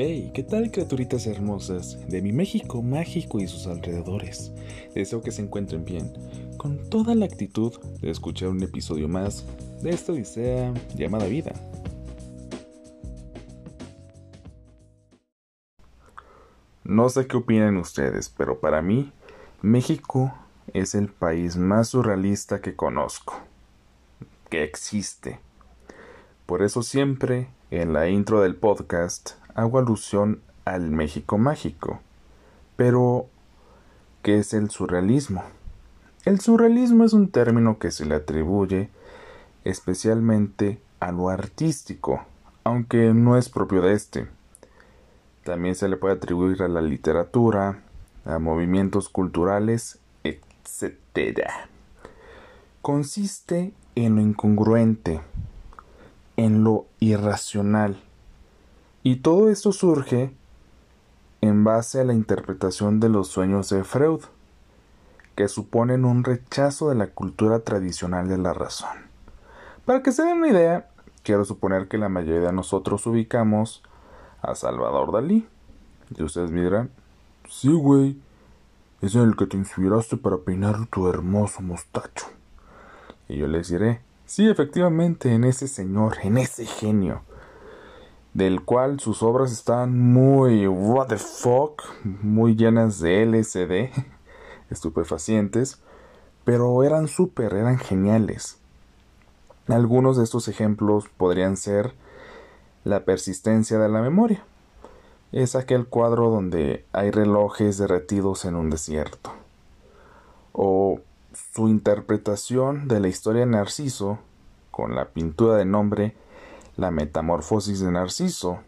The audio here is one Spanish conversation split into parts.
Hey, ¿qué tal criaturitas hermosas de mi México mágico y sus alrededores? Deseo que se encuentren bien, con toda la actitud de escuchar un episodio más de esta odisea llamada vida. No sé qué opinan ustedes, pero para mí, México es el país más surrealista que conozco, que existe. Por eso siempre, en la intro del podcast, hago alusión al México mágico. Pero, ¿qué es el surrealismo? El surrealismo es un término que se le atribuye especialmente a lo artístico, aunque no es propio de este. También se le puede atribuir a la literatura, a movimientos culturales, etc. Consiste en lo incongruente, en lo irracional, y todo esto surge en base a la interpretación de los sueños de Freud, que suponen un rechazo de la cultura tradicional de la razón. Para que se den una idea, quiero suponer que la mayoría de nosotros ubicamos a Salvador Dalí. Y ustedes dirán, sí, güey, es en el que te inspiraste para peinar tu hermoso mostacho. Y yo les diré, sí, efectivamente, en ese señor, en ese genio del cual sus obras están muy what the fuck, muy llenas de LSD, estupefacientes, pero eran súper, eran geniales. Algunos de estos ejemplos podrían ser la persistencia de la memoria. Es aquel cuadro donde hay relojes derretidos en un desierto. O su interpretación de la historia de Narciso con la pintura de nombre la metamorfosis de Narciso,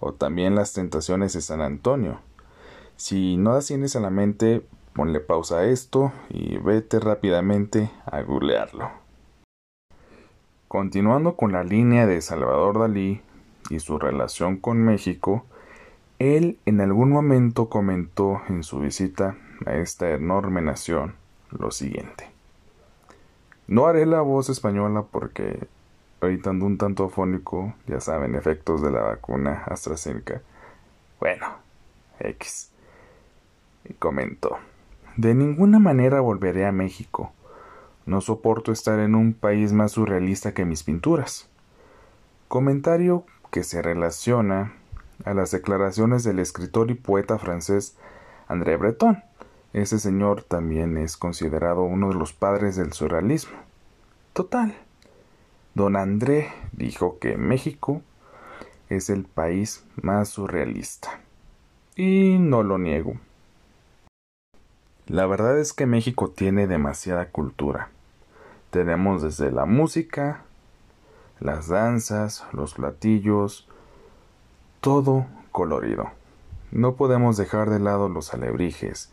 o también las tentaciones de San Antonio. Si no las tienes a la mente, ponle pausa a esto y vete rápidamente a googlearlo. Continuando con la línea de Salvador Dalí y su relación con México, él en algún momento comentó en su visita a esta enorme nación lo siguiente. No haré la voz española porque ahorita un tanto afónico, ya saben, efectos de la vacuna AstraZeneca. Bueno, X. Y comentó, de ninguna manera volveré a México. No soporto estar en un país más surrealista que mis pinturas. Comentario que se relaciona a las declaraciones del escritor y poeta francés André Breton. Ese señor también es considerado uno de los padres del surrealismo. Total, Don André dijo que México es el país más surrealista. Y no lo niego. La verdad es que México tiene demasiada cultura. Tenemos desde la música, las danzas, los platillos, todo colorido. No podemos dejar de lado los alebrijes,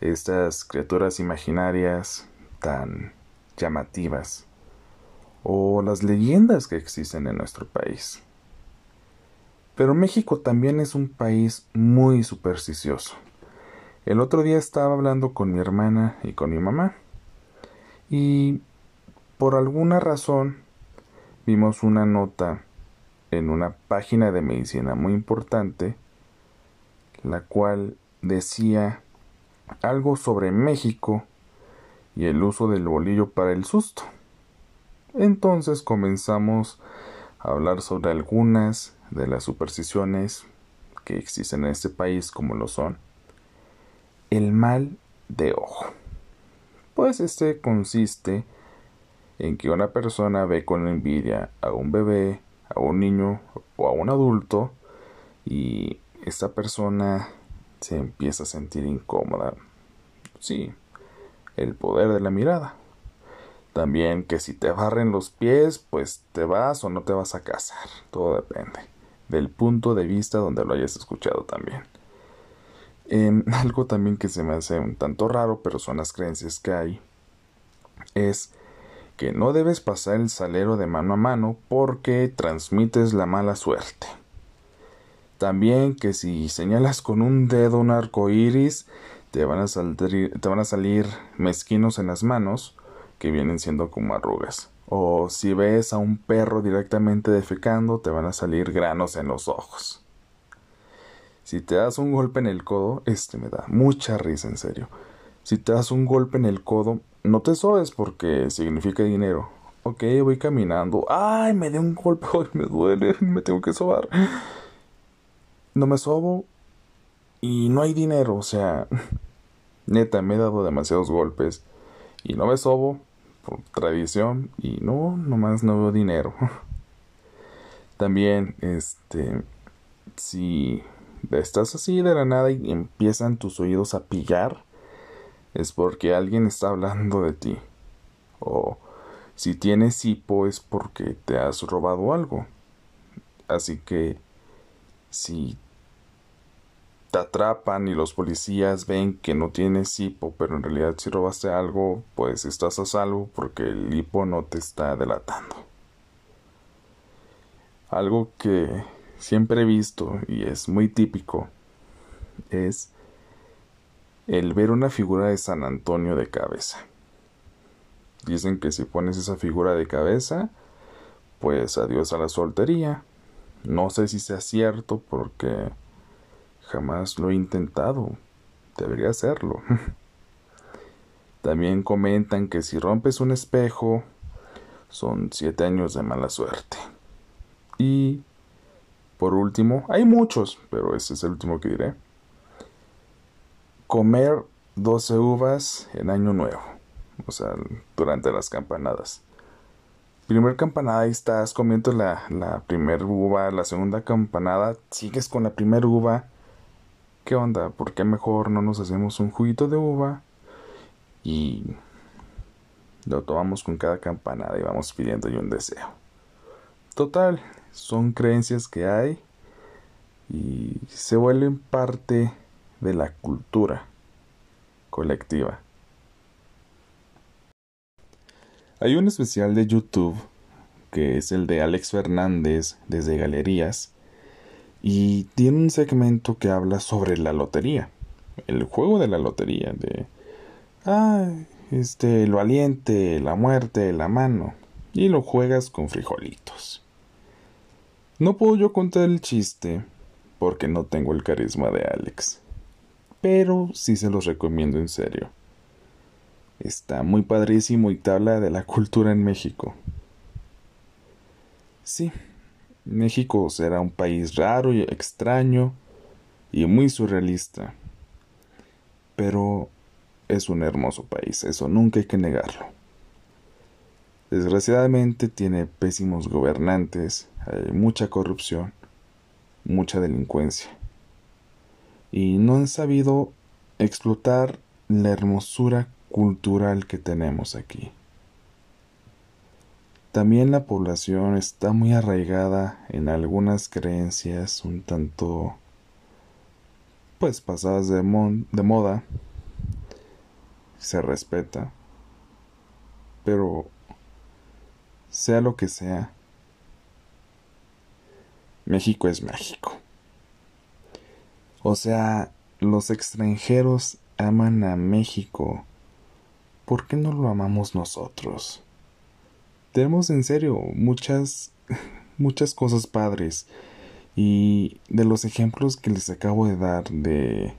estas criaturas imaginarias tan llamativas o las leyendas que existen en nuestro país. Pero México también es un país muy supersticioso. El otro día estaba hablando con mi hermana y con mi mamá y por alguna razón vimos una nota en una página de medicina muy importante la cual decía algo sobre México y el uso del bolillo para el susto. Entonces comenzamos a hablar sobre algunas de las supersticiones que existen en este país como lo son el mal de ojo. Pues este consiste en que una persona ve con envidia a un bebé, a un niño o a un adulto y esta persona se empieza a sentir incómoda. Sí, el poder de la mirada. También que si te barren los pies, pues te vas o no te vas a casar. Todo depende del punto de vista donde lo hayas escuchado también. Em, algo también que se me hace un tanto raro, pero son las creencias que hay, es que no debes pasar el salero de mano a mano porque transmites la mala suerte. También que si señalas con un dedo un arco iris, te van a, te van a salir mezquinos en las manos que vienen siendo como arrugas. O si ves a un perro directamente defecando, te van a salir granos en los ojos. Si te das un golpe en el codo, este me da mucha risa, en serio. Si te das un golpe en el codo, no te sobes porque significa dinero. Ok, voy caminando. Ay, me dio un golpe, hoy me duele, me tengo que sobar. No me sobo y no hay dinero, o sea, neta, me he dado demasiados golpes y no me sobo por tradición y no, nomás no veo dinero. También, este, si estás así de la nada y empiezan tus oídos a pillar, es porque alguien está hablando de ti. O si tienes hipo es porque te has robado algo. Así que si te atrapan y los policías ven que no tienes hipo, pero en realidad si robaste algo, pues estás a salvo porque el hipo no te está delatando. Algo que siempre he visto y es muy típico es el ver una figura de San Antonio de cabeza. Dicen que si pones esa figura de cabeza, pues adiós a la soltería. No sé si sea cierto porque jamás lo he intentado. Debería hacerlo. También comentan que si rompes un espejo, son siete años de mala suerte. Y por último, hay muchos, pero ese es el último que diré comer 12 uvas en año nuevo, o sea, durante las campanadas. Primer campanada y estás comiendo la, la primera uva, la segunda campanada sigues con la primera uva. ¿Qué onda? ¿Por qué mejor no nos hacemos un juguito de uva y lo tomamos con cada campanada y vamos pidiendo y un deseo? Total, son creencias que hay y se vuelven parte de la cultura colectiva. Hay un especial de YouTube que es el de Alex Fernández desde Galerías y tiene un segmento que habla sobre la lotería, el juego de la lotería, de ah, este, el valiente, la muerte, la mano, y lo juegas con frijolitos. No puedo yo contar el chiste porque no tengo el carisma de Alex pero sí se los recomiendo en serio. Está muy padrísimo y te habla de la cultura en México. Sí, México será un país raro y extraño y muy surrealista. Pero es un hermoso país, eso nunca hay que negarlo. Desgraciadamente tiene pésimos gobernantes, hay mucha corrupción, mucha delincuencia y no han sabido explotar la hermosura cultural que tenemos aquí. También la población está muy arraigada en algunas creencias un tanto pues pasadas de, de moda. Se respeta. Pero sea lo que sea, México es México. O sea, los extranjeros aman a México. ¿Por qué no lo amamos nosotros? Tenemos en serio muchas, muchas cosas padres. Y de los ejemplos que les acabo de dar de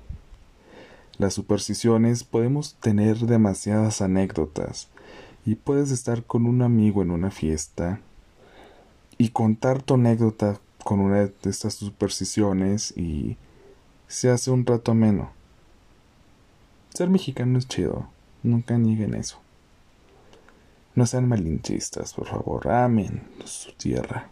las supersticiones, podemos tener demasiadas anécdotas. Y puedes estar con un amigo en una fiesta y contar tu anécdota con una de estas supersticiones y se hace un rato ameno. Ser mexicano es chido, nunca nieguen eso. No sean malinchistas, por favor, amen su tierra.